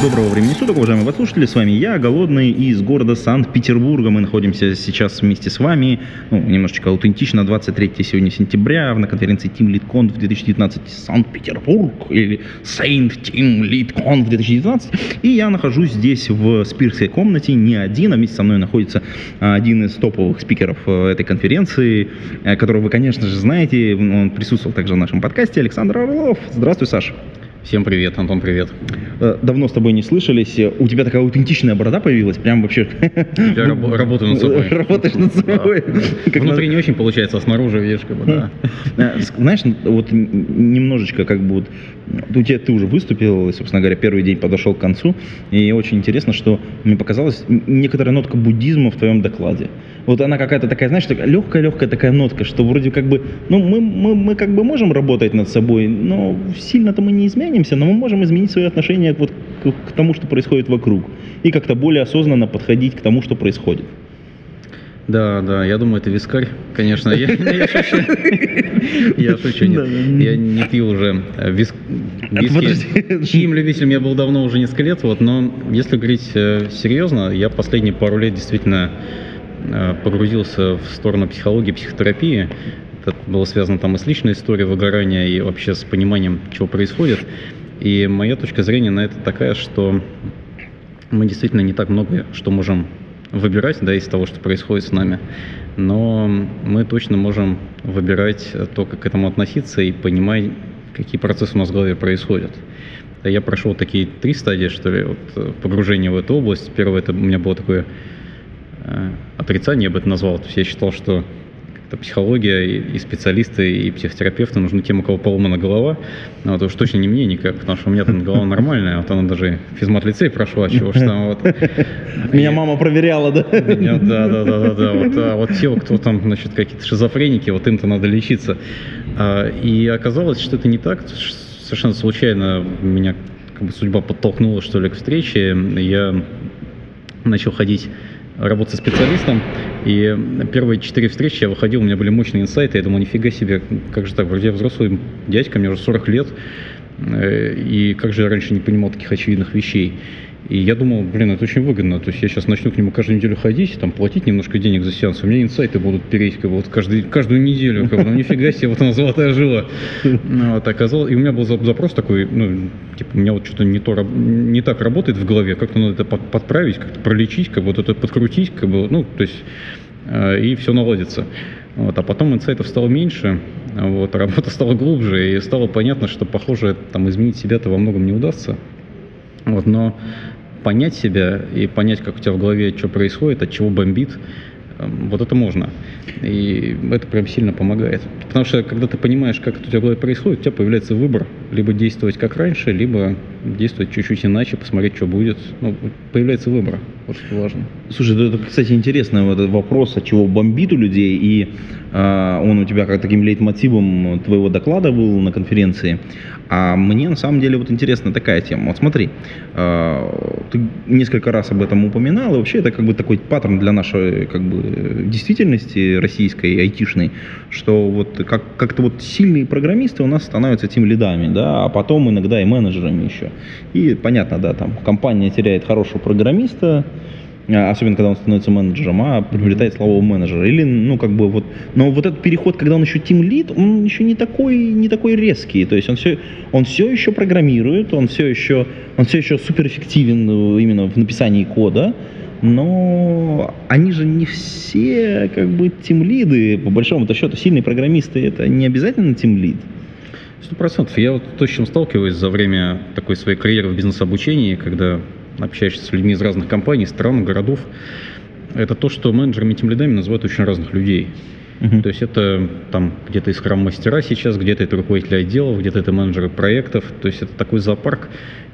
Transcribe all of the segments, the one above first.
Доброго времени суток, уважаемые подслушатели, с вами я, Голодный, из города Санкт-Петербурга. Мы находимся сейчас вместе с вами, ну, немножечко аутентично, 23 сегодня сентября, на конференции Team Lead Conf 2019 Санкт-Петербург, или Saint Team Lead Conf 2019. И я нахожусь здесь в спирской комнате, не один, а вместе со мной находится а, один из топовых спикеров э, этой конференции, э, которого вы, конечно же, знаете, он присутствовал также в нашем подкасте, Александр Орлов. Здравствуй, Саша. Всем привет, Антон, привет. Э, Давно с тобой не слышались. У тебя такая аутентичная борода появилась, прям вообще. Я раб- работаю над собой. Работаешь над собой. Как Внутри не очень получается, а снаружи видишь, как бы, да. Э, Знаешь, вот немножечко как бы вот у тебя ты уже выступил, и, собственно говоря, первый день подошел к концу, и очень интересно, что мне показалось некоторая нотка буддизма в твоем докладе. Вот она какая-то такая, знаешь, легкая-легкая такая нотка, что вроде как бы, ну, мы, мы, мы как бы можем работать над собой, но сильно-то мы не изменимся, но мы можем изменить свои отношения вот к, к тому, что происходит вокруг, и как-то более осознанно подходить к тому, что происходит. Да, да, я думаю, это вискарь, конечно. Я, я шучу. Я шучу, нет. Я не пью уже э, вис- подожди. виски. Чьим любителем я был давно, уже несколько лет, вот, но если говорить э, серьезно, я последние пару лет действительно э, погрузился в сторону психологии, психотерапии. Это было связано там и с личной историей выгорания, и вообще с пониманием, чего происходит. И моя точка зрения на это такая, что мы действительно не так много что можем выбирать, да, из того, что происходит с нами, но мы точно можем выбирать то, как к этому относиться и понимать, какие процессы у нас в голове происходят. Я прошел такие три стадии, что ли, вот, э, погружения в эту область. Первое, это у меня было такое э, отрицание, я бы это назвал. То есть я считал, что как-то психология и, и специалисты, и психотерапевты нужны тем, у кого поломана голова. Ну, это уж точно не мне никак, потому что у меня там голова нормальная, вот она даже физмат-лицей прошла, чего ж там вот. Меня мама проверяла, да? Да, да, да, да, да. Вот, а вот те, кто там, значит, какие-то шизофреники, вот им-то надо лечиться. А, и оказалось, что это не так. Совершенно случайно меня как бы судьба подтолкнула, что ли, к встрече. Я начал ходить работать со специалистом, и первые четыре встречи я выходил, у меня были мощные инсайты, я думал, нифига себе, как же так, вроде я взрослый дядька, мне уже 40 лет, э, и как же я раньше не понимал таких очевидных вещей. И я думал, блин, это очень выгодно. То есть я сейчас начну к нему каждую неделю ходить, там, платить немножко денег за сеанс. У меня инсайты будут переть как бы, вот каждый, каждую неделю. Как бы, ну, нифига себе, вот она золотая жила. Вот, оказалось, и у меня был за- запрос такой, ну, типа, у меня вот что-то не, то, не так работает в голове, как-то надо это под- подправить, как-то пролечить, как бы вот это подкрутить, как бы, ну, то есть, э, и все наладится. Вот, а потом инсайтов стало меньше, вот, а работа стала глубже, и стало понятно, что, похоже, там, изменить себя-то во многом не удастся. Вот, но понять себя и понять, как у тебя в голове что происходит, от чего бомбит, эм, вот это можно. И это прям сильно помогает. Потому что когда ты понимаешь, как это у тебя в голове происходит, у тебя появляется выбор. Либо действовать как раньше, либо действовать чуть-чуть иначе, посмотреть, что будет. Ну, появляется выбор. Что важно. Слушай, это, кстати, интересный вот этот вопрос, от чего бомбит у людей, и а, он у тебя как таким лейтмотивом твоего доклада был на конференции. А мне на самом деле вот интересна такая тема. Вот смотри, а, ты несколько раз об этом упоминал, и вообще это как бы такой паттерн для нашей как бы действительности российской, айтишной, что вот как, как-то вот сильные программисты у нас становятся тем лидами, да, а потом иногда и менеджерами еще. И понятно, да, там компания теряет хорошего программиста, а, Особенно, когда он становится менеджером, а приобретает славу менеджера. Или, ну, как бы вот... Но вот этот переход, когда он еще тим лид, он еще не такой, не такой резкий. То есть он все, он все еще программирует, он все еще, он все еще суперэффективен э, именно в написании кода, но они же не все, как бы, тим-лиды, по большому-то счету, сильные программисты, это не обязательно тим-лид. Сто процентов. Я вот то, с чем сталкиваюсь за время такой своей карьеры в бизнес-обучении, когда общаешься с людьми из разных компаний, стран, городов, это то, что менеджерами и тем лидами называют очень разных людей. Мгм. То есть это там где-то и скрам-мастера сейчас, где-то это руководители отделов, где-то это менеджеры проектов. То есть это такой зоопарк.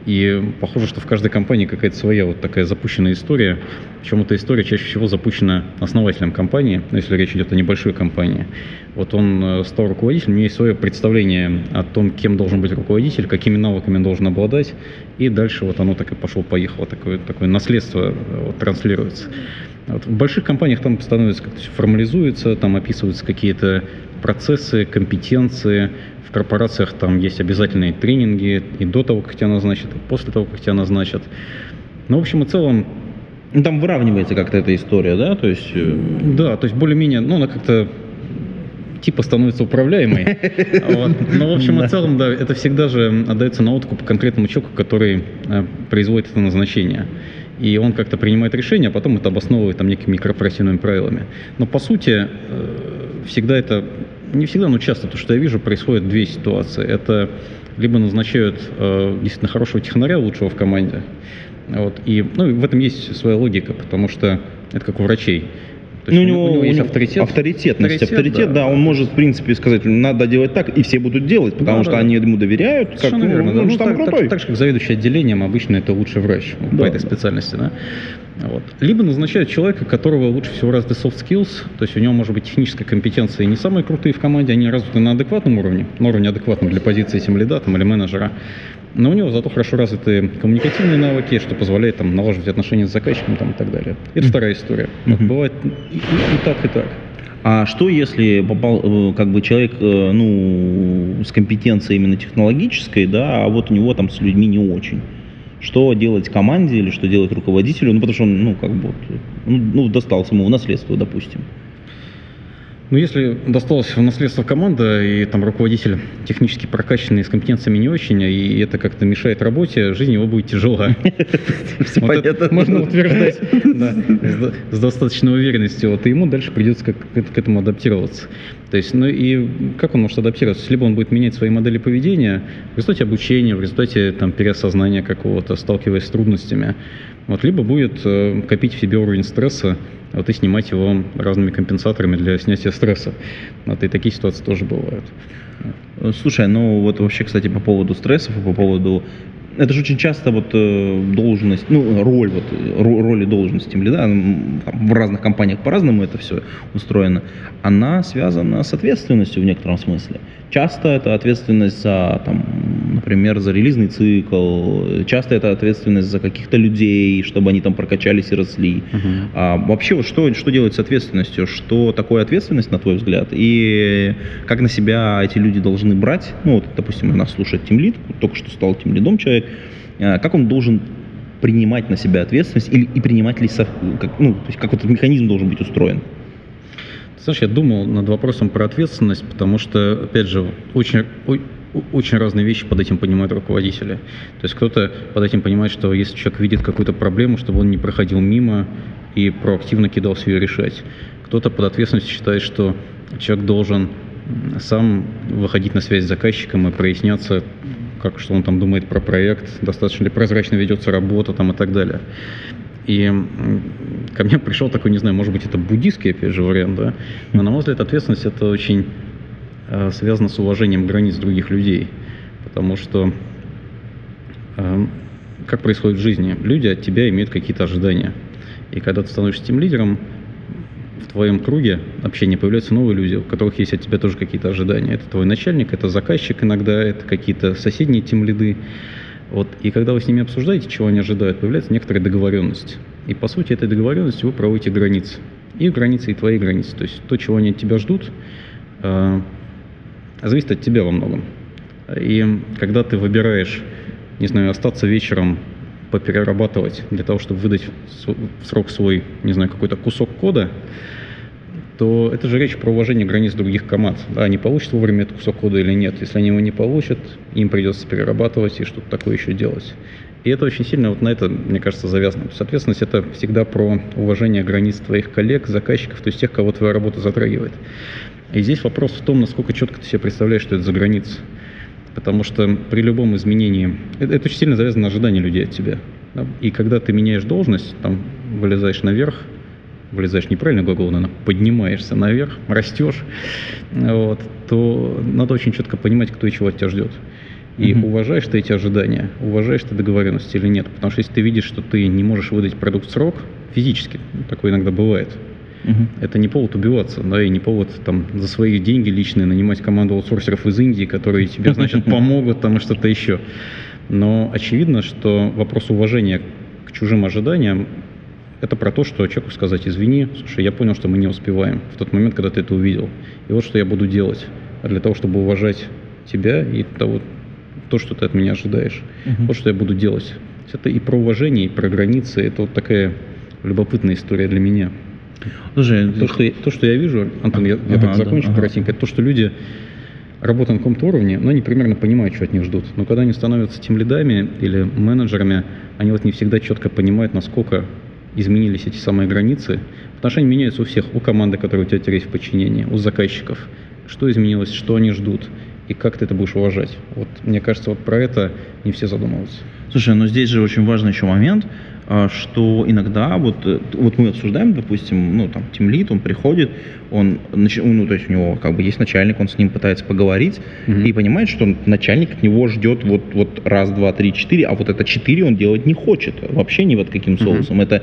И похоже, что в каждой компании какая-то своя вот такая запущенная история. Причем эта история чаще всего запущена основателем компании, ну, если речь идет о небольшой компании. Вот он э, стал руководителем, у него есть свое представление о том, кем должен быть руководитель, какими навыками должен обладать. И дальше вот оно так и пошло-поехало, такое, такое наследство э, вот, транслируется. Вот в больших компаниях там становится как-то все формализуется, там описываются какие-то процессы, компетенции. В корпорациях там есть обязательные тренинги и до того, как тебя назначат, и после того, как тебя назначат. Ну, в общем и целом, Ну, Там выравнивается как-то эта история, да? То есть... э, да, то есть более-менее, ну, она как-то типа становится управляемой. Вот. Но, в общем и целом, да, это всегда же отдается на откуп конкретному человеку, который э, производит это назначение. И он как-то принимает решение, а потом это обосновывает там некими корпоративными правилами. Но по сути, э, всегда это, не всегда, но часто, то, что я вижу, происходит две ситуации. Это либо назначают э, действительно хорошего технаря, лучшего в команде, вот, и ну, в этом есть своя логика, потому что это как у врачей. То Ну, есть у него, есть у него авторитет. авторитетность. Авторитет, Авторитет, да. да. он может, в принципе, сказать, надо делать так, и все будут делать, потому Да, что да. они ему доверяют, как, Совершенно верно. ну, да. Ну, там так, так- крутой. так же, как заведующий отделением, обычно это лучший врач Да, по этой да. специальности. Да? Вот. Либо назначают человека, которого лучше всего развиты soft skills, то есть у него может быть техническая компетенция не самые крутые в команде, они развиты на адекватном уровне, на уровне адекватном для позиции тем лида там, или менеджера. Но у него зато хорошо развиты коммуникативные навыки, что позволяет там, налаживать отношения с заказчиком там, и так далее. Это вторая история. Вот Мгм. бывает и, и- так, и так. А что если попал, э, как бы человек, э, ну, с компетенцией именно технологической, да, а вот у него там с людьми не очень? Что делать команде или что делать руководителю? Ну, потому что он, ну, как бы, вот, ну, ну, достался ему в наследство, допустим. Ну, если досталось в наследство команда, и там руководитель технически прокачанный, с компетенциями не очень, и это как-то мешает работе, жизнь его будет тяжела. Всё Вот это понятно. можно утверждать да, с с достаточной уверенностью. Вот, и ему дальше придется как- к к этому адаптироваться. То есть, ну и как он может адаптироваться? Либо он будет менять свои модели поведения в результате обучения, в результате там, переосознания какого-то, сталкиваясь с трудностями. Вот, либо будет э, копить в себе уровень стресса, вот, и снимать его разными компенсаторами для снятия стресса. Вот, и такие ситуации тоже бывают. Э, Слушай, ну вот вообще, кстати, по поводу стрессов и по поводу... Это же очень часто вот э, должность, ну, роль, вот, э, ро- роль и должность тем лида, в разных компаниях по-разному это все устроено, она связана с ответственностью в некотором смысле. Часто это ответственность за, там, например, за релизный цикл, часто это ответственность за каких-то людей, чтобы они там прокачались и росли. А вообще, вот что, что делать с ответственностью? Что такое ответственность, на твой взгляд? И как на себя эти люди должны брать? Ну, вот, допустим, нас слушает тимлид, только что стал тимлидом человек. А Как он должен принимать на себя ответственность или и принимать ли, ну, то есть как этот механизм должен быть устроен? Знаешь, я думал над вопросом про ответственность, потому что, опять же, очень, очень разные вещи под этим понимают руководители. То есть кто-то под этим понимает, что если человек видит какую-то проблему, чтобы он не проходил мимо и проактивно кидался ее решать. Кто-то под ответственностью считает, что человек должен сам выходить на связь с заказчиком и проясняться, как, что он там думает про проект, достаточно ли прозрачно ведется работа там, и так далее. И ко мне пришел такой, не знаю, может быть, это буддийский, опять же, вариант, да? Но, на мой взгляд, ответственность это очень э, связано с уважением границ других людей. Потому что э, как происходит в жизни? Люди от тебя имеют какие-то ожидания. И когда ты становишься тем лидером, в твоем круге общения появляются новые люди, у которых есть от тебя тоже какие-то ожидания. Это твой начальник, это заказчик иногда, это какие-то соседние тем лиды. Вот, и когда вы с ними обсуждаете, чего они ожидают, появляется некоторая договоренность. И по сути этой договоренностью вы проводите границы. И границы, и твои границы. То есть то, чего они от тебя ждут, э, зависит от тебя во многом. И когда ты выбираешь, не знаю, остаться вечером поперерабатывать для того, чтобы выдать в срок свой, не знаю, какой-то кусок кода, то это же речь про уважение границ других команд. Да, они получат вовремя этот кусок кода или нет. Если они его не получат, им придется перерабатывать и что-то такое еще делать. И это очень сильно вот на это, мне кажется, завязано. Ответственность это всегда про уважение границ твоих коллег, заказчиков, то есть тех, кого твоя работа затрагивает. И здесь вопрос в том, насколько четко ты себе представляешь, что это за граница. Потому что при любом изменении, это, это очень сильно завязано на ожидания людей от тебя. да. И когда ты меняешь должность, там, вылезаешь наверх, влезаешь неправильно глагол, наверное, поднимаешься наверх, растешь, вот, то надо очень четко понимать, кто и чего от тебя ждет. И mm-hmm. уважаешь ты эти ожидания, уважаешь ты договоренности или нет. Потому что если ты видишь, что ты не можешь выдать продукт в срок, физически, такое иногда бывает, Угу. Это не повод убиваться, да, и не повод там за свои деньги личные нанимать команду аутсорсеров из Индии, которые тебе, значит, помогут там и что-то еще. Но очевидно, что вопрос уважения к чужим ожиданиям это про то, что человеку сказать, извини, слушай, я понял, что мы не успеваем в тот момент, когда ты это увидел. И вот что я буду делать для того, чтобы уважать тебя и того, то, что ты от меня ожидаешь. Uh-huh. Вот что я буду делать. Это и про уважение, и про границы. Это вот такая любопытная история для меня. Слушай, то, что, я, то, что я вижу, Антон, я, я ага, так закончу да, коротенько, это то, что люди работают на каком-то уровне, но они примерно понимают, что от них ждут. Но когда они становятся тем лидами или менеджерами, они вот не всегда четко понимают, насколько изменились эти самые границы. Отношения меняются у всех, у команды, которая у тебя теперь есть в подчинении, у заказчиков. Что изменилось, что они ждут и как ты это будешь уважать. Вот мне кажется, вот про это не все задумываются. Слушай, но здесь же очень важный еще момент, что иногда вот, э, вот мы обсуждаем, допустим, ну там Тимлит, он приходит, он, ну то есть у него как бы есть начальник, он с ним пытается поговорить угу. и понимает, что начальник от него ждет вот, вот раз, два, три, четыре, а вот это четыре он делать не хочет, вообще ни вот каким соусом. Угу. Это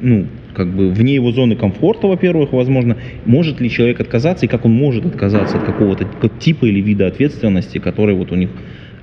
ну, как бы вне его зоны комфорта, во-первых, возможно, может ли человек отказаться и как он может отказаться от какого-то типа или вида ответственности, который вот у них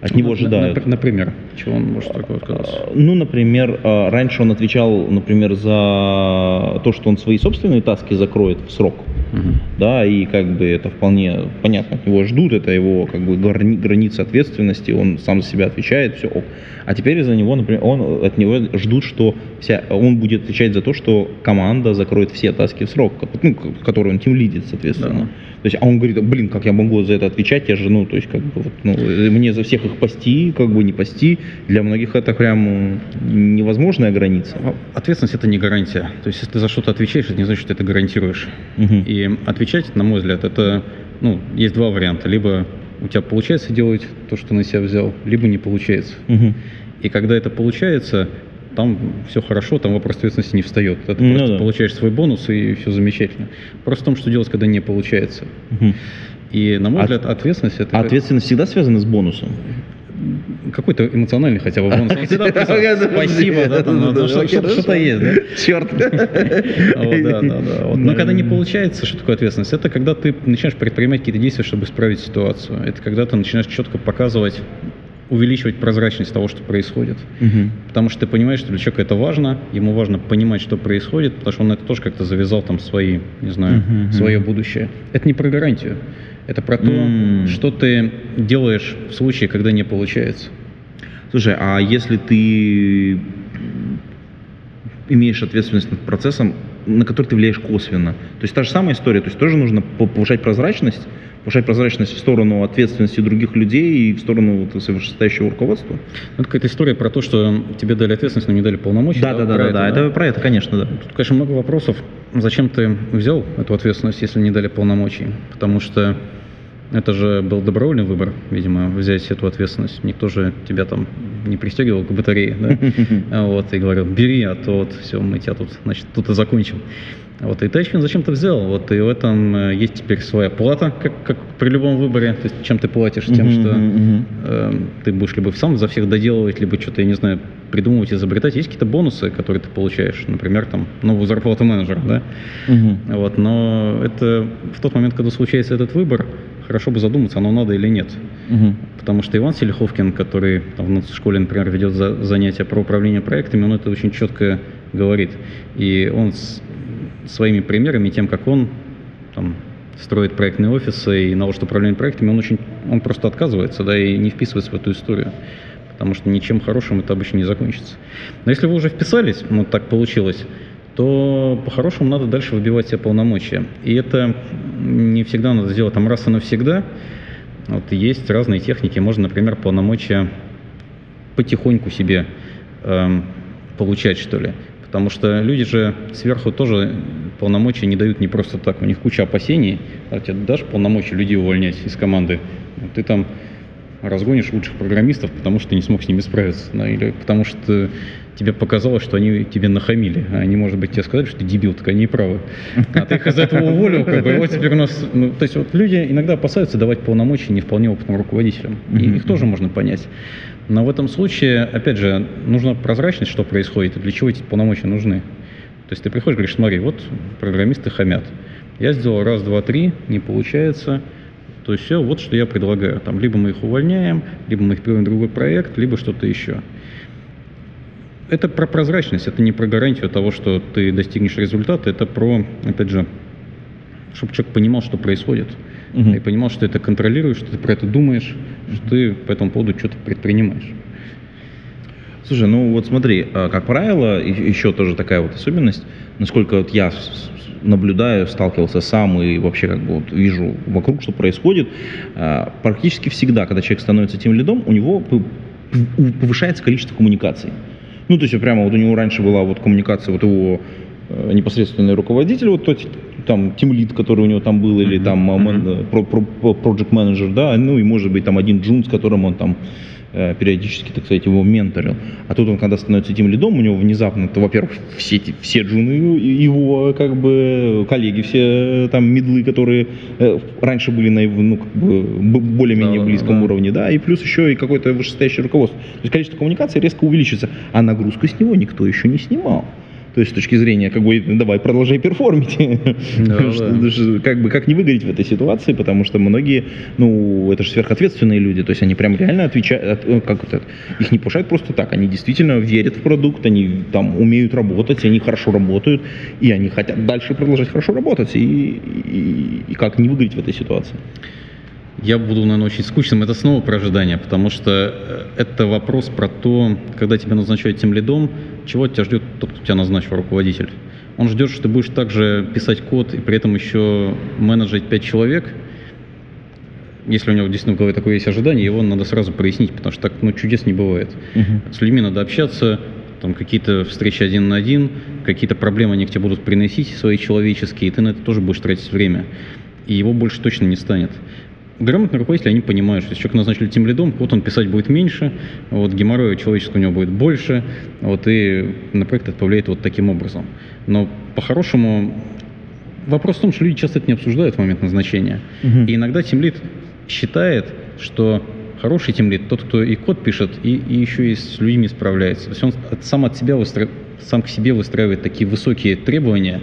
от него ожидают. Например, чего он может такое отказаться? А, ну, например, а, раньше он отвечал, например, за то, что он свои собственные таски закроет в срок. Угу. Да, и как бы это вполне понятно, от него ждут, это его как бы грани, граница ответственности, он сам за себя отвечает, все ок. А теперь из-за него, например, он, от него ждут, что вся, он будет отвечать за то, что команда закроет все таски в срок, ну, которые он тем лидит, соответственно. Да. То есть, а он говорит, блин, как я могу за это отвечать, я же, ну, то есть, как бы, вот, ну, мне за всех их пасти, как бы не пасти, для многих это прям невозможная граница. А ответственность это не гарантия. То есть, если ты за что-то отвечаешь, это не значит, что ты это гарантируешь. Угу. И отвечать, на мой взгляд, это, ну, есть два варианта. Либо у тебя получается делать то, что ты на себя взял, либо не получается. Угу. И когда это получается, там все хорошо, там вопрос ответственности не встает. Ты ну, просто да. получаешь свой бонус, и все замечательно. Просто в том, что делать, когда не получается. Угу. И, на мой От... взгляд, ответственность... Это... А ответственность всегда связана с бонусом? какой-то эмоциональный хотя бы бонус. Спасибо, да, там что-то есть, да? Черт. Но когда не получается, что такое ответственность? Это когда ты начинаешь предпринимать какие-то действия, чтобы исправить ситуацию. Это когда ты начинаешь четко показывать увеличивать прозрачность того, что происходит. Угу. Потому что ты понимаешь, что для человека это важно, ему важно понимать, что происходит, потому что он это тоже как-то завязал там свои, не знаю, угу, свое будущее. Это не про гарантию, это про то, mm. что ты делаешь в случае, когда не получается. Слушай, а если ты имеешь ответственность над процессом, на который ты влияешь косвенно, то есть та же самая история, то есть тоже нужно повышать прозрачность, повышать прозрачность в сторону ответственности других людей и в сторону вот, вышестоящего руководства. Ну, это какая-то история про то, что тебе дали ответственность, но не дали полномочия. Да, да, да, да, это, да, это про это, конечно, да. Тут, конечно, много вопросов. Зачем ты взял эту ответственность, если не дали полномочий? Потому что это же был добровольный выбор, видимо, взять эту ответственность. Никто же тебя там не пристегивал к батарее, да? Вот, и говорил, бери, а то вот все, мы тебя тут, значит, тут и закончим. Вот, и Тачкин зачем-то взял. Вот, и в этом э, есть теперь своя плата, как, как при любом выборе. То есть, чем ты платишь? Тем, uh-huh, что. Э, ты будешь либо сам за всех доделывать, либо что-то, я не знаю, придумывать, изобретать. Есть какие-то бонусы, которые ты получаешь. Например, там, новую зарплату менеджера, да? Uh-huh. Вот, но это в тот момент, когда случается этот выбор, хорошо бы задуматься, оно надо или нет. Угу. Потому что Иван Селиховкин, который там, в школе, например, ведет за, занятия про управление проектами, он это очень четко говорит. И он с, своими примерами, тем, как он там, строит проектные офисы и наложит управление проектами, он очень, он просто отказывается, да, и не вписывается в эту историю, потому что ничем хорошим это обычно не закончится. Но если вы уже вписались, ну так получилось, то по-хорошему надо дальше выбивать себе полномочия. И это не всегда надо сделать там раз и навсегда. Вот есть разные техники. Можно, например, полномочия потихоньку себе э, получать, что ли. Потому что люди же сверху тоже полномочия не дают не просто так. У них куча опасений. А тебе дашь полномочия людей увольнять из команды. Ты там разгонишь лучших программистов, потому что ты не смог с ними справиться, да, или потому что тебе показалось, что они тебе нахамили, а они, может быть, тебе сказали, что ты дебил, так они и правы. А ты их из этого уволил, как бы, и вот теперь у нас... Ну, то есть вот люди иногда опасаются давать полномочия не вполне опытным руководителям, и их тоже можно понять. Но в этом случае, опять же, нужна прозрачность, что происходит, и для чего эти полномочия нужны. То есть ты приходишь, говоришь, смотри, вот программисты хамят. Я сделал раз, два, три, не получается. То есть все, вот что я предлагаю. Там либо мы их увольняем, либо мы их переводим в другой проект, либо что-то еще. Это про прозрачность, это не про гарантию того, что ты достигнешь результата, это про, опять же, чтобы человек понимал, что происходит, Мгм. и понимал, что ты это контролируешь, что ты про это думаешь, что ты по этому поводу что-то предпринимаешь. Слушай, ну вот смотри, а, как правило, еще тоже такая вот особенность, насколько вот я наблюдаю, сталкивался сам и вообще как бы вот вижу вокруг, что происходит, а, практически всегда, когда человек становится тем лидом, у него повышается количество коммуникаций. Ну, то есть прямо вот у него раньше была вот коммуникация вот его э, непосредственный руководитель, вот тот там тимлид, который у него там был, или там про- project менеджер, да, ну и может быть там один джун, с которым он там периодически, так сказать, его менторил. А тут он, когда становится этим лидом, у него внезапно, то, во-первых, все, все джуны его, как бы, коллеги, все э, там медлы, которые э, раньше были на его, ну, как бы, более-менее да, близком да. уровне, да, и плюс еще и какое-то вышестоящее руководство. То есть количество коммуникаций резко увеличится, а нагрузку с него никто еще не снимал. То есть с точки зрения, как бы, давай, продолжай перформить. Да, да. Как бы, как не выгореть в этой ситуации, потому что многие, ну, это же сверхответственные люди, то есть они прям реально отвечают, от- э, как это, их не повышают просто так, они действительно верят в продукт, они там умеют работать, они хорошо работают, и они хотят дальше продолжать хорошо работать, и, и, и как не выгореть в этой ситуации. Я буду, наверное, очень скучным. Это снова про ожидания, потому что э, это вопрос про то, когда тебя назначают тем лидом, чего от тебя ждет тот, кто тебя назначил, руководитель. Он ждет, что ты будешь также писать код и при этом еще менеджерить 5 человек. Если у него действительно в голове такое есть ожидание, его надо сразу прояснить, потому что так ну, чудес не бывает. С людьми надо общаться, там какие-то встречи один на один, какие-то проблемы они к тебе будут приносить свои человеческие, и ты на это тоже будешь тратить время. И его больше точно не станет. Грамотные руководители, они понимают, что если человек назначили тем лидом, вот он писать будет меньше, вот геморроя человеческого у него будет больше, вот и на проект это повлияет вот таким образом. Но по-хорошему вопрос в том, что люди часто это не обсуждают в момент назначения. Мгм. И иногда тимлит считает, что хороший тимлит тот, кто и код пишет, и, и еще и с людьми справляется. То есть он от- сам от себя выстра- сам к себе выстраивает такие высокие требования,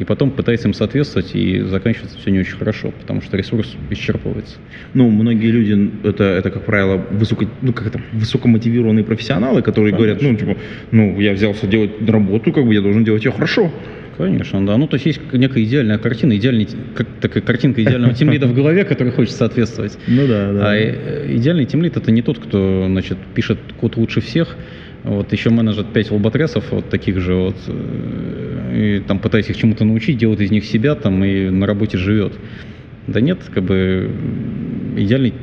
и потом пытается им соответствовать, и заканчивается все не очень хорошо, потому что ресурс исчерпывается. Ну, многие люди, это, это как правило, высоко, ну, как это, высокомотивированные профессионалы, которые говорят, ну, типа, ну, я взялся делать работу, как бы я должен делать ее хорошо. Конечно, да. Ну, то есть есть некая идеальная картина, идеальный, как, такая картинка идеального тимлида в голове, который хочет соответствовать. Ну да, А э, идеальный тимлид это не тот, кто, значит, пишет код лучше всех, вот еще менеджер 5 лоботресов, вот таких же вот, э, и там пытаясь их чему-то научить, делает из них себя там и на работе живет. Да нет, как бы идеальный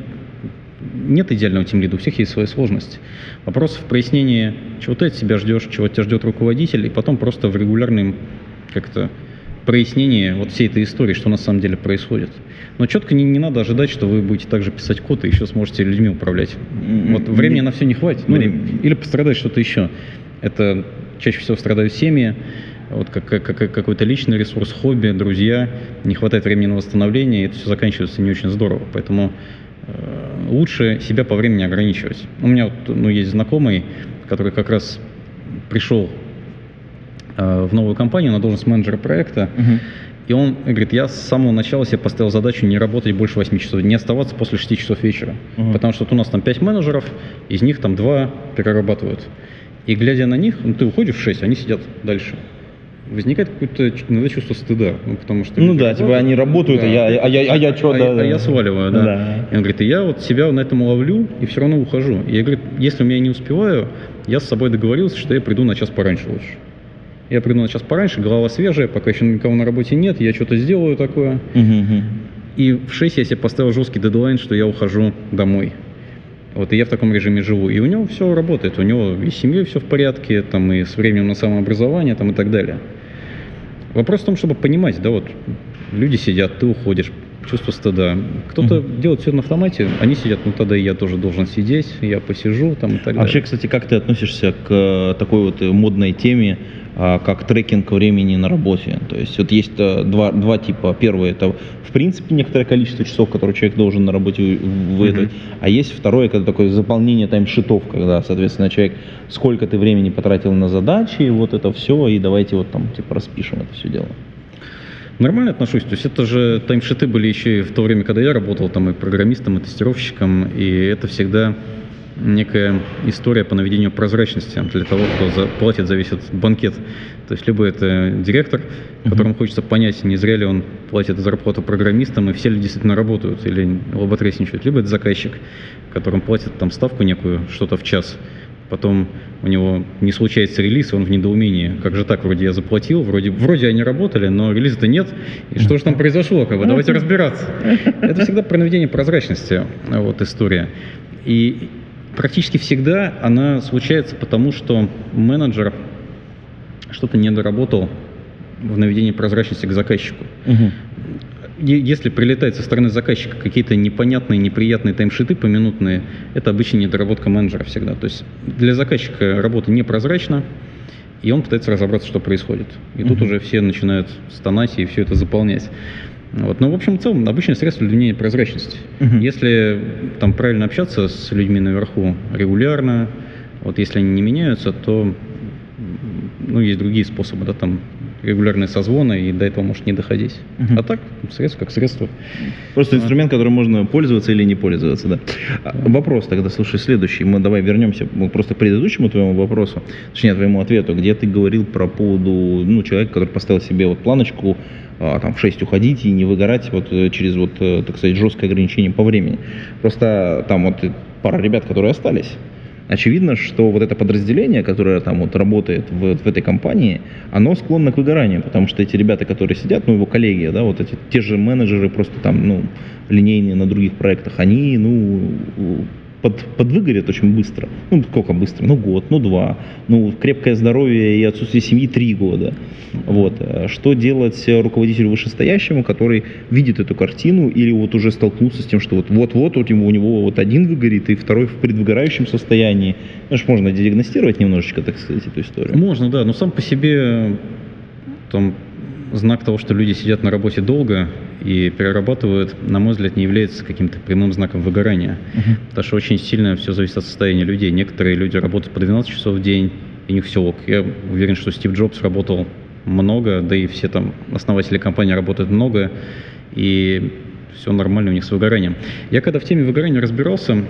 нет идеального тимлида, у всех есть своя сложность. Вопрос в прояснении, чего ты от себя ждешь, чего тебя ждет руководитель, и потом просто в регулярном как-то прояснении вот всей этой истории, что на самом деле происходит. Но четко не, не надо ожидать, что вы будете также писать код и еще сможете людьми управлять. Вот времени на все не хватит. Ну, или пострадает что-то еще. Это чаще всего страдают семьи, вот как, как- как- какой-то личный ресурс, хобби, друзья, не хватает времени на восстановление, и это все заканчивается не очень здорово. Поэтому э, лучше себя по времени ограничивать. У меня вот, ну, есть знакомый, который как раз пришел э, в новую компанию на должность менеджера проекта, Мгм. И он говорит, я с самого начала себе поставил задачу не работать больше 8 часов, не оставаться после 6 часов вечера. Мгм. Потому что вот у нас там 5 менеджеров, из них там 2 перерабатывают. И глядя на них, ну, ты уходишь в 6, они сидят дальше. Возникает какое-то иногда чувство стыда, ну, потому что... Ну да, типа они работают, а да. я, а я, а я что, а, да, а да. я сваливаю, да. Да. И он говорит, и я вот себя на этом ловлю и все равно ухожу. И я говорю, если у меня не успеваю, я с собой договорился, что я приду на час пораньше лучше. Я приду на час пораньше, голова свежая, пока еще никого на работе нет, я что-то сделаю такое. Мгм. И в 6 я себе поставил жесткий дедлайн, что я ухожу домой. Вот, и я в таком режиме живу. И у него все работает. У него и с семьей все в порядке, там, и с временем на самообразование, там, и так далее. Вопрос в том, чтобы понимать, да, вот люди сидят, ты уходишь. Чувство стыда. Кто-то Мгм. делает все на автомате, они сидят, ну тогда и я тоже должен сидеть, я посижу там и так далее. А Вообще, кстати, как ты относишься к э, такой вот модной теме, а, как трекинг времени на работе? То есть вот есть э, два, два типа. Первый это в принципе некоторое количество часов, которые человек должен на работе вы- выдать. А есть второе, когда такое заполнение таймшитов, когда, соответственно, человек сколько ты времени потратил на задачи, вот это все, и давайте вот там типа распишем это все дело. Нормально отношусь. То есть это же таймшиты были еще и в то время, когда я работал там и программистом, и тестировщиком, и это всегда некая история по наведению прозрачности для того, кто за, платит за весь этот банкет. То есть либо это директор, которому хочется понять, не зря ли он платит зарплату программистам, и все ли действительно работают или лоботрясничают, либо это заказчик, которому платят там ставку некую, что-то в час. Потом у него не случается релиз, он в недоумении. Как же так, вроде я заплатил, вроде, вроде они работали, но релиза-то нет. И что же там произошло? Как бы, давайте разбираться. Это всегда про наведение прозрачности, вот история. И практически всегда она случается потому, что менеджер что-то не доработал в наведении прозрачности к заказчику. Е- Если прилетает со стороны заказчика какие-то непонятные, неприятные таймшиты поминутные, это обычно недоработка менеджера всегда. То есть для заказчика работа непрозрачна, и он пытается разобраться, что происходит. И тут Мгм. уже все начинают стонать и все это заполнять. Вот. Но, в общем, в целом, обычное средство для прозрачности. Мгм. Если там правильно общаться с людьми наверху регулярно, вот если они не меняются, то ну, есть другие способы, да, там регулярные созвоны, и до этого может не доходить. Мгм. А так, средство как средство. Просто А. инструмент, которым можно пользоваться или не пользоваться, да. А, Вопрос тогда, слушай, следующий. Мы давай вернемся ну, просто к предыдущему твоему вопросу, точнее, твоему ответу, где ты говорил про поводу, ну, человека, который поставил себе вот планочку, а, там, в 6 уходить и не выгорать вот э, через вот, э, так сказать, жесткое ограничение по времени. Просто там вот пара ребят, которые остались, Очевидно, что вот это подразделение, которое там вот работает в, в этой компании, оно склонно к выгоранию, потому что эти ребята, которые сидят, ну его коллеги, да, вот эти те же менеджеры просто там, ну, линейные на других проектах, они, ну, под, подвыгорят очень быстро. Ну, сколько быстро? Ну, год, ну, два. Ну, крепкое здоровье и отсутствие семьи три года. Вот. Что делать руководителю вышестоящему, который видит эту картину или вот уже столкнулся с тем, что вот вот-вот вот ему, у него вот один выгорит и второй в предвыгорающем состоянии. Ну, ж можно диагностировать немножечко, так сказать, эту историю. Можно, да, но сам по себе там знак того, что люди сидят на работе долго и перерабатывают, на мой взгляд, не является каким-то прямым знаком выгорания. Мгм. Потому что очень сильно все зависит от состояния людей. Некоторые люди работают по 12 часов в день, и у них все ок. Я уверен, что Стив Джобс работал много, да и все там основатели компании работают много, и все нормально у них с выгоранием. Я когда в теме выгорания разбирался,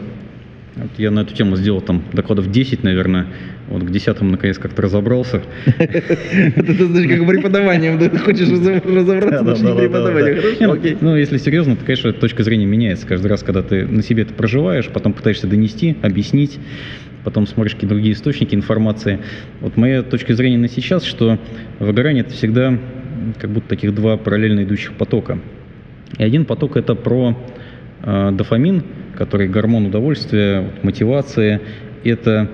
вот я на эту тему сделал там докладов 10, наверное, вот к десятому наконец как-то разобрался. Это значит, как преподаванием, ты хочешь разобраться, да, преподавание. ну, если серьезно, то, конечно, точка зрения меняется каждый раз, когда ты на себе это проживаешь, потом пытаешься донести, объяснить, потом смотришь какие другие источники информации. Вот моя точка зрения на сейчас, что выгорание это всегда как будто таких два параллельно идущих потока. И один поток это про э, дофамин, который гормон удовольствия, вот, мотивации. Это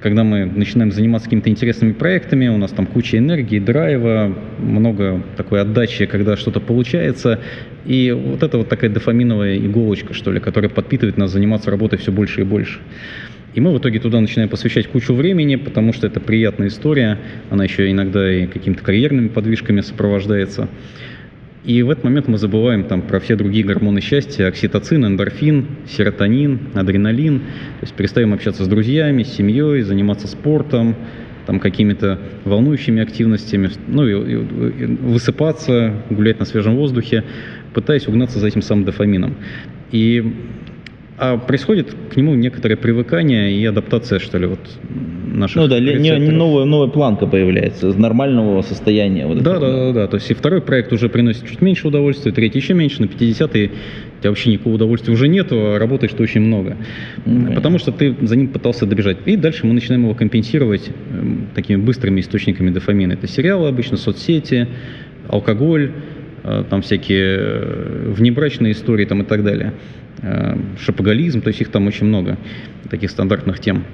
когда мы начинаем заниматься какими-то интересными проектами, у нас там куча энергии, драйва, много такой отдачи, когда что-то получается. И вот это вот такая дофаминовая иголочка, что ли, которая подпитывает нас заниматься работой все больше и больше. И мы в итоге туда начинаем посвящать кучу времени, потому что это приятная история, она еще иногда и какими-то карьерными подвижками сопровождается. И в этот момент мы забываем там про все другие гормоны счастья, окситоцин, эндорфин, серотонин, адреналин. То есть перестаем общаться с друзьями, с семьей, заниматься спортом, там какими-то волнующими активностями, ну и, и- и высыпаться, гулять на свежем воздухе, пытаясь угнаться за этим самым дофамином. И а происходит к нему некоторое привыкание и адаптация, что ли, вот наших Ну да, не- не новая, новая планка появляется из нормального состояния. Вот Да, да, да, да. То есть и второй проект уже приносит чуть меньше удовольствия, третий еще меньше, на 50-й у тебя вообще никакого удовольствия уже нету, а работаешь ты очень много. Мгм. Потому что ты за ним пытался добежать. И дальше мы начинаем его компенсировать эм, такими быстрыми источниками дофамина. Это сериалы обычно, соцсети, алкоголь, э, там всякие э, внебрачные истории там и так далее. Э, Шопоголизм, то есть их там очень много, таких стандартных тем.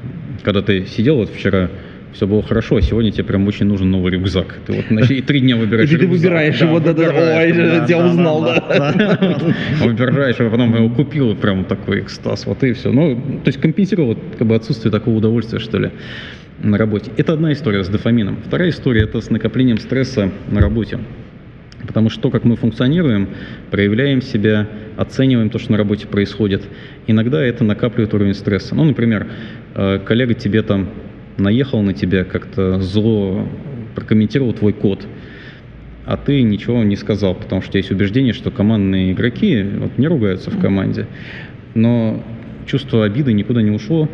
Когда ты сидел вот вчера все было хорошо, а сегодня тебе прям очень нужен новый рюкзак. Ты вот значит, и три дня выбираешь И ты рюкзак. выбираешь его, да-да, выбираешь ой, его, я узнал, да. Выбираешь его, потом его купил, и прям такой экстаз, вот и все. Ну, то есть компенсировал как бы отсутствие такого удовольствия, что ли, на работе. Это одна история с дофамином. Вторая история – это с накоплением стресса на работе. Потому что то, как мы функционируем, проявляем себя, оцениваем то, что на работе происходит, иногда это накапливает уровень стресса. Ну, например, э, коллега тебе там наехал на тебя, как-то зло прокомментировал твой код, а ты ничего не сказал, потому что есть убеждение, что командные игроки вот, не ругаются в команде. Но чувство обиды никуда не ушло.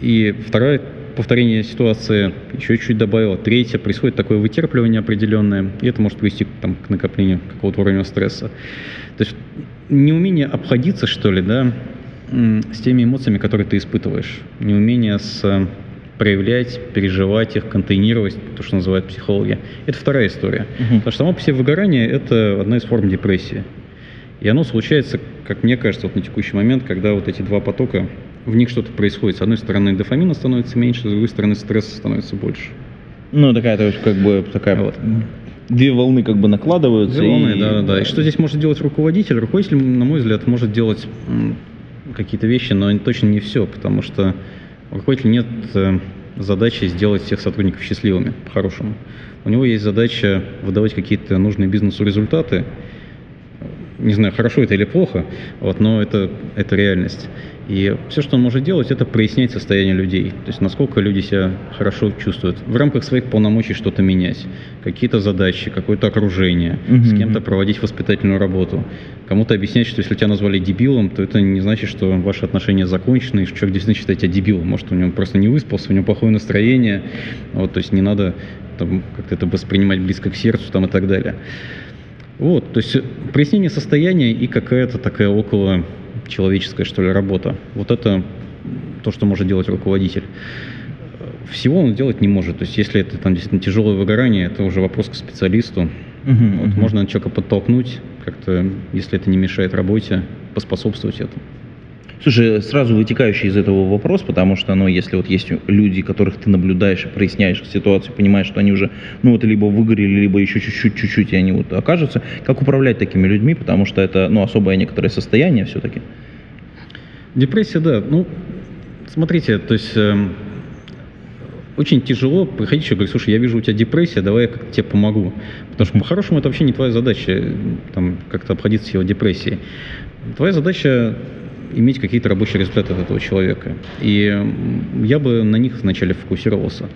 И второе повторение ситуации еще чуть-чуть добавило. Третье, происходит такое вытерпливание определенное, и это может привести там, к накоплению какого-то уровня стресса. То есть неумение обходиться, что ли, да, с теми эмоциями, которые ты испытываешь. Неумение с э, проявлять, переживать их, контейнировать, то, что называют психологи. Это вторая история. Мгм. Потому что само по себе выгорание – это одна из форм депрессии. И оно случается, как мне кажется, вот на текущий момент, когда вот эти два потока, в них что-то происходит. С одной стороны, дофамина становится меньше, с другой стороны, стресса становится больше. Ну, такая, то есть, как бы, такая Вот. Две волны как бы накладываются. Две волны, и- да, да. И что здесь может делать руководитель? Руководитель, на мой взгляд, может делать какие-то вещи, но точно не все, потому что у руководителя нет э, задачи сделать всех сотрудников счастливыми, по-хорошему. У него есть задача выдавать какие-то нужные бизнесу результаты. Не знаю, хорошо это или плохо, вот, но это, это реальность. И все, что он может делать, это прояснять состояние людей. То есть, насколько люди себя хорошо чувствуют. В рамках своих полномочий что-то менять. Какие-то задачи, какое-то окружение. С Мгм. кем-то проводить воспитательную работу. Кому-то объяснять, что если тебя назвали дебилом, то это не значит, что ваши отношения закончены, и что человек действительно считает тебя дебилом. Может, у него просто не выспался, у него плохое настроение. Вот, то есть не надо как-то это воспринимать близко к сердцу там, и так далее. Вот, то есть прояснение состояния и какая-то такая около человеческая, что ли, работа. Вот это то, что может делать руководитель. Всего он делать не может. То есть если это там действительно тяжелое выгорание, это уже вопрос к специалисту. Мгм, Вот, мгм. можно человека подтолкнуть, как-то, если это не мешает работе, поспособствовать этому. Слушай, сразу вытекающий из этого вопрос, потому что, ну, если вот есть люди, которых ты наблюдаешь и проясняешь ситуацию, понимаешь, что они уже, ну, вот либо выгорели, либо еще чуть-чуть, чуть-чуть, и они вот окажутся, как управлять такими людьми, потому что это, ну, особое некоторое состояние все-таки. Депрессия, да. Ну, смотрите, то есть эм, очень тяжело приходить и говорить, слушай, я вижу у тебя депрессия, давай я как тебе помогу. Потому что по-хорошему это вообще не твоя задача, э, там, как-то обходиться его депрессией. Твоя задача иметь какие-то рабочие результаты от этого человека. И я бы на них вначале фокусировался.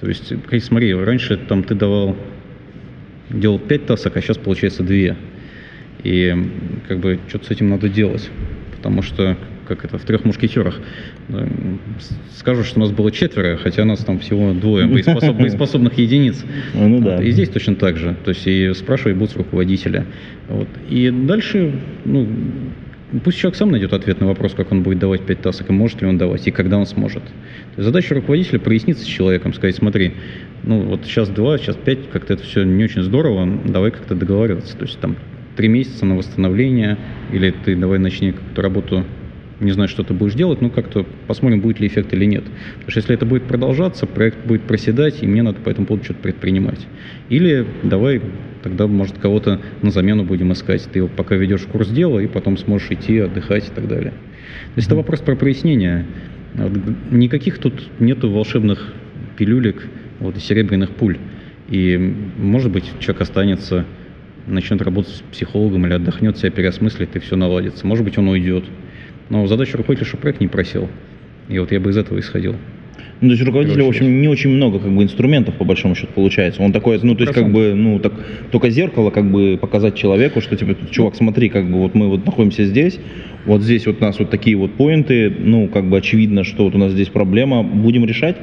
То есть, смотри, раньше там ты давал, делал 5 тасок, а сейчас получается 2. И как бы что-то с этим надо делать. Потому что, как это, в трех мушкетерах. да, м, с- Скажут, что у нас было четверо, хотя нас там всего двое боеспособ- боеспособных единиц. Ну, Вот, да. И здесь точно так же. То есть и спрашивать будут руководителя. Вот. И дальше, ну, пусть человек сам найдет ответ на вопрос, как он будет давать 5 тасок, и может ли он давать, и когда он сможет. Задача руководителя проясниться с человеком, сказать, смотри, ну вот сейчас 2, сейчас 5, как-то это все не очень здорово, давай как-то договариваться. То есть там три месяца на восстановление, или ты давай начни какую-то работу не знаю, что ты будешь делать, но как-то посмотрим, будет ли эффект или нет. Потому что если это будет продолжаться, проект будет проседать, и мне надо по этому поводу что-то предпринимать. Или давай тогда, может, кого-то на замену будем искать. Ты его пока ведешь курс дела, и потом сможешь идти, отдыхать и так далее. То есть это вопрос про прояснение. Никаких тут нету волшебных пилюлек, вот, и серебряных пуль. И, может быть, человек останется, начнет работать с психологом или отдохнет, себя переосмыслит, и все наладится. Может быть, он уйдет. Но задача руководителя, чтобы проект не просел. И вот я бы из этого исходил. Ну, то есть руководителя, в общем, не очень много как бы инструментов, по большому счету, получается. Он такой, ну, то есть, как 100%. бы, ну, так, только зеркало, как бы, показать человеку, что, типа, чувак, смотри, как бы, вот мы вот находимся здесь, вот здесь вот у нас вот такие вот поинты, ну, как бы, очевидно, что вот у нас здесь проблема, будем решать.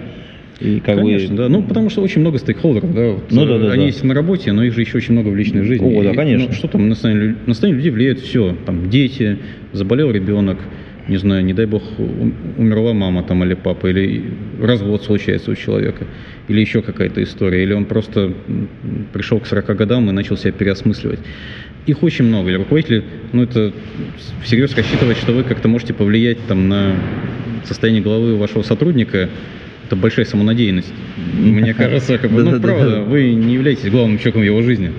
И как Конечно, бы... да. Ну, потому что очень много стейкхолдеров, да. вот, Ну, да, э, да, Они да. есть на работе, но их же еще очень много в личной жизни. О, да, И, конечно. ну, что там на состояние, на состояние людей влияет все. Там дети, заболел ребенок, не знаю, не дай бог, ум- умерла мама там или папа, или развод случается у человека, или еще какая-то история, или он просто пришел к 40 годам и начал себя переосмысливать. Их очень много. И руководители, ну, это всерьез рассчитывать, что вы как-то можете повлиять там на состояние головы вашего сотрудника, это большая самонадеянность. Мне кажется, как бы, ну, правда, вы не являетесь главным человеком в его жизни.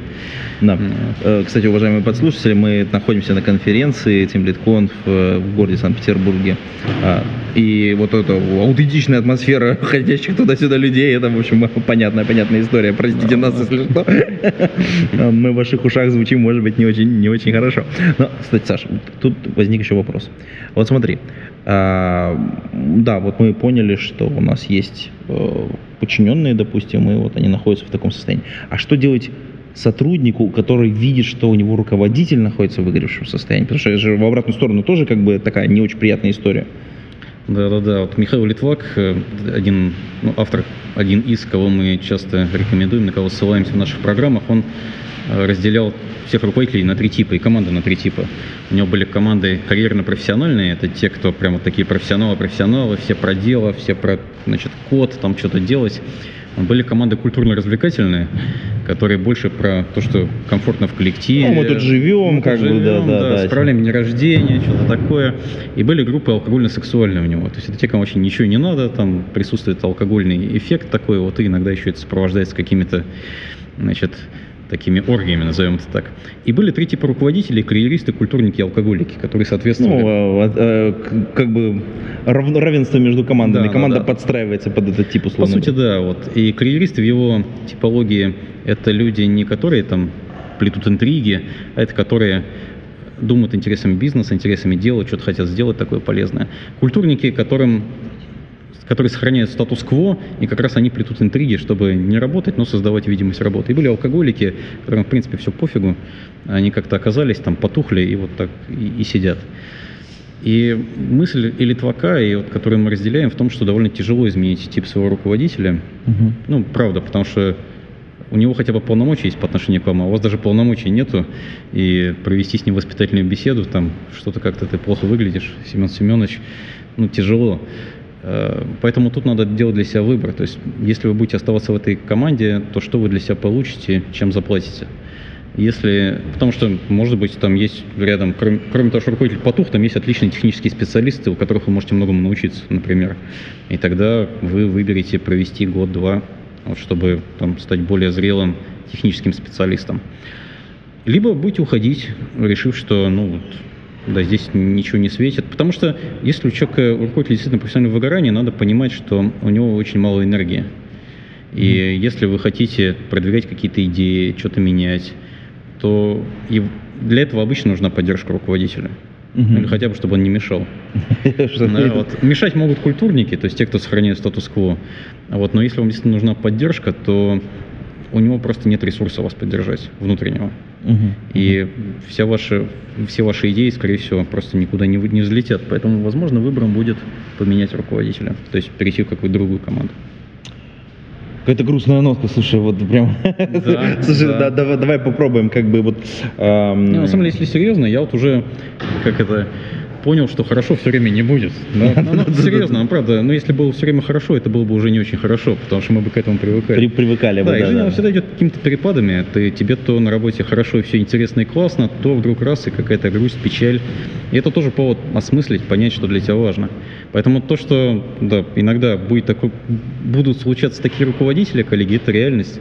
Да. Э, Кстати, уважаемые подслушатели, мы находимся на конференции TeamLead.conf в городе Санкт-Петербурге. А, И вот эта аутентичная атмосфера ходящих туда-сюда людей, это, в общем, понятная, понятная история. Простите нас, если что. А, Мы в ваших ушах звучим, может быть, не очень, не очень хорошо. Но, кстати, Саша, тут возник еще вопрос. Вот смотри, да, вот мы поняли, что у нас есть э, подчиненные, допустим, и вот они находятся в таком состоянии. А что делать сотруднику, который видит, что у него руководитель находится в выгоревшем состоянии? Потому что это же в обратную сторону тоже как бы такая не очень приятная история. Да-да-да, вот Михаил Литвак, э, один, ну, автор, один из, кого мы часто рекомендуем, на кого ссылаемся в наших программах, он разделял всех руководителей на три типа и команды на три типа. У него были команды карьерно-профессиональные, это те, кто прям вот такие профессионалы-профессионалы, все про дело, все про, значит, код, там что-то делать. Были команды культурно-развлекательные, которые больше про то, что комфортно в коллективе. Ну, мы тут живем, Мы как бы, да, живем, да, да. справляем день рождения, что-то такое. И были группы алкогольно-сексуальные у него. То есть это те, кому вообще ничего не надо, там присутствует алкогольный эффект такой, вот и иногда еще это сопровождается какими-то, значит, такими оргиями, назовем это так. И были три типа руководителей, карьеристы, культурники и алкоголики, которые соответствовали... Ну, а, а, как бы равно- равенство между командами. Да, да, Команда да. подстраивается под этот тип По условно. сути, да. Вот. И карьеристы в его типологии это люди не которые там плетут интриги, а это которые думают интересами бизнеса, интересами дела, что-то хотят сделать такое полезное. Культурники, которым которые сохраняют статус-кво, и как раз они плетут интриги, чтобы не работать, но создавать видимость работы. И были алкоголики, которым, в принципе, все пофигу, они как-то оказались там, потухли и вот так и, и сидят. И мысль и Литвака, и вот, которую мы разделяем, в том, что довольно тяжело изменить тип своего руководителя. Мгм. Ну, правда, потому что у него хотя бы полномочия есть по отношению к вам, а у вас даже полномочий нету, и провести с ним воспитательную беседу, там, что-то как-то ты плохо выглядишь, Семен Семенович, ну, тяжело. Э, Поэтому тут надо делать для себя выбор. То есть, если вы будете оставаться в этой команде, то что вы для себя получите, чем заплатите? Если, потому что, может быть, там есть рядом, кроме, кроме того, что руководитель потух, там есть отличные технические специалисты, у которых вы можете многому научиться, например. И тогда вы выберете провести год-два, вот, чтобы там, стать более зрелым техническим специалистом. Либо будете уходить, решив, что ну, вот, да, здесь ничего не светит. Потому что если у человека, у руководителя действительно профессиональное выгорание, надо понимать, что у него очень мало энергии. И если вы хотите продвигать какие-то идеи, что-то менять, то и для этого обычно нужна поддержка руководителя. Мгм. Или хотя бы, чтобы он не мешал. Что- Да, вот. Мешать могут культурники, то есть те, кто сохраняет статус-кво. Вот, но если вам действительно нужна поддержка, то у него просто нет ресурса вас поддержать внутреннего. Мгм. И вся ваши, все ваши идеи, скорее всего, просто никуда не, не взлетят. Поэтому, возможно, выбором будет поменять руководителя, то есть перейти в какую-то другую команду. Какая-то грустная нотка, слушай, вот прям. Да, слушай, да. да, давай, давай попробуем, как бы вот. ам, Не, на самом деле, если серьезно, я вот уже, как это, понял, что хорошо все время не будет. Да? Ну, ну, серьезно, ну, правда, но если было все время хорошо, это было бы уже не очень хорошо, потому что мы бы к этому привыкали. при- привыкали бы, Да, и жизнь да. всегда идет какими-то перепадами. Ты, тебе то на работе хорошо и все интересно и классно, то вдруг раз и какая-то грусть, печаль. И это тоже повод осмыслить, понять, что для тебя важно. Поэтому то, что да, иногда будет такой, будут случаться такие руководители, коллеги, это реальность.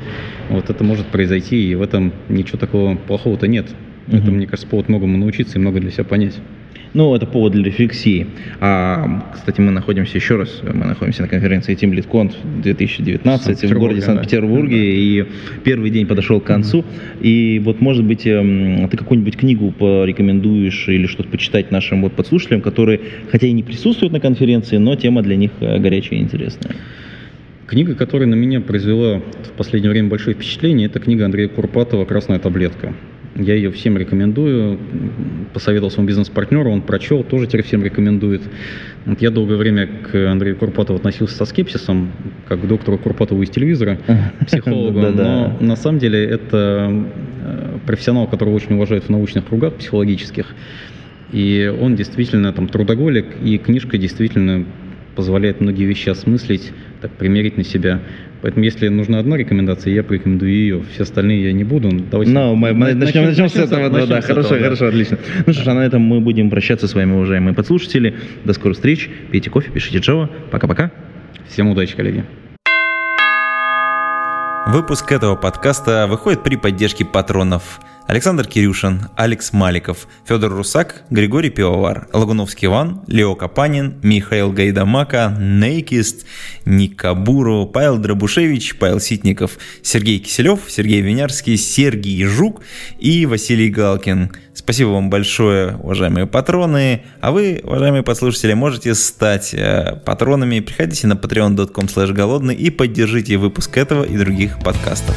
Вот это может произойти, и в этом ничего такого плохого-то нет. Это, Мгм. мне кажется, повод многому научиться и много для себя понять. Ну, это повод для рефлексии. А, кстати, мы находимся еще раз, мы находимся на конференции Team Lead Conf 2019 в городе Санкт-Петербурге, Санкт-Петербурге, и первый день подошел к концу. И вот, может быть, эм, ты какую-нибудь книгу порекомендуешь или что-то почитать нашим вот подслушателям, которые, хотя и не присутствуют на конференции, но тема для них э, горячая и интересная. Книга, которая на меня произвела в последнее время большое впечатление, это книга Андрея Курпатова «Красная таблетка». Я ее всем рекомендую. Посоветовал своему бизнес-партнеру, он прочел, тоже теперь всем рекомендует. Вот я долгое время к Андрею Курпатову относился со скепсисом, как к доктору Курпатову из телевизора, психологу. Но на самом деле это э, профессионал, которого очень уважают в научных кругах психологических. И он действительно там трудоголик, и книжка действительно позволяет многие вещи осмыслить, так примерить на себя. Поэтому, если нужна одна рекомендация, я порекомендую ее. Все остальные я не буду. Давайте Ну, мы, мы на- начнем, начнем с этого, да, начнем да, с хорошо, этого, да. хорошо, отлично. Ну что ж, а на этом мы будем прощаться с вами, уважаемые подслушатели. До скорых встреч, пейте кофе, пишите Java. Пока-пока. Всем удачи, коллеги. Выпуск этого подкаста выходит при поддержке патронов Александр Кирюшин, Алекс Маликов, Федор Русак, Григорий Пивовар, Лагуновский Иван, Лео Капанин, Михаил Гайдамака, Нейкист, Ник Кабуру, Павел Дробушевич, Павел Ситников, Сергей Киселев, Сергей Винярский, Сергей Жук и Василий Галкин. Спасибо вам большое, уважаемые патроны. А вы, уважаемые послушатели, можете стать э, патронами. Приходите на patreon.com голодный и поддержите выпуск этого и других подкастов.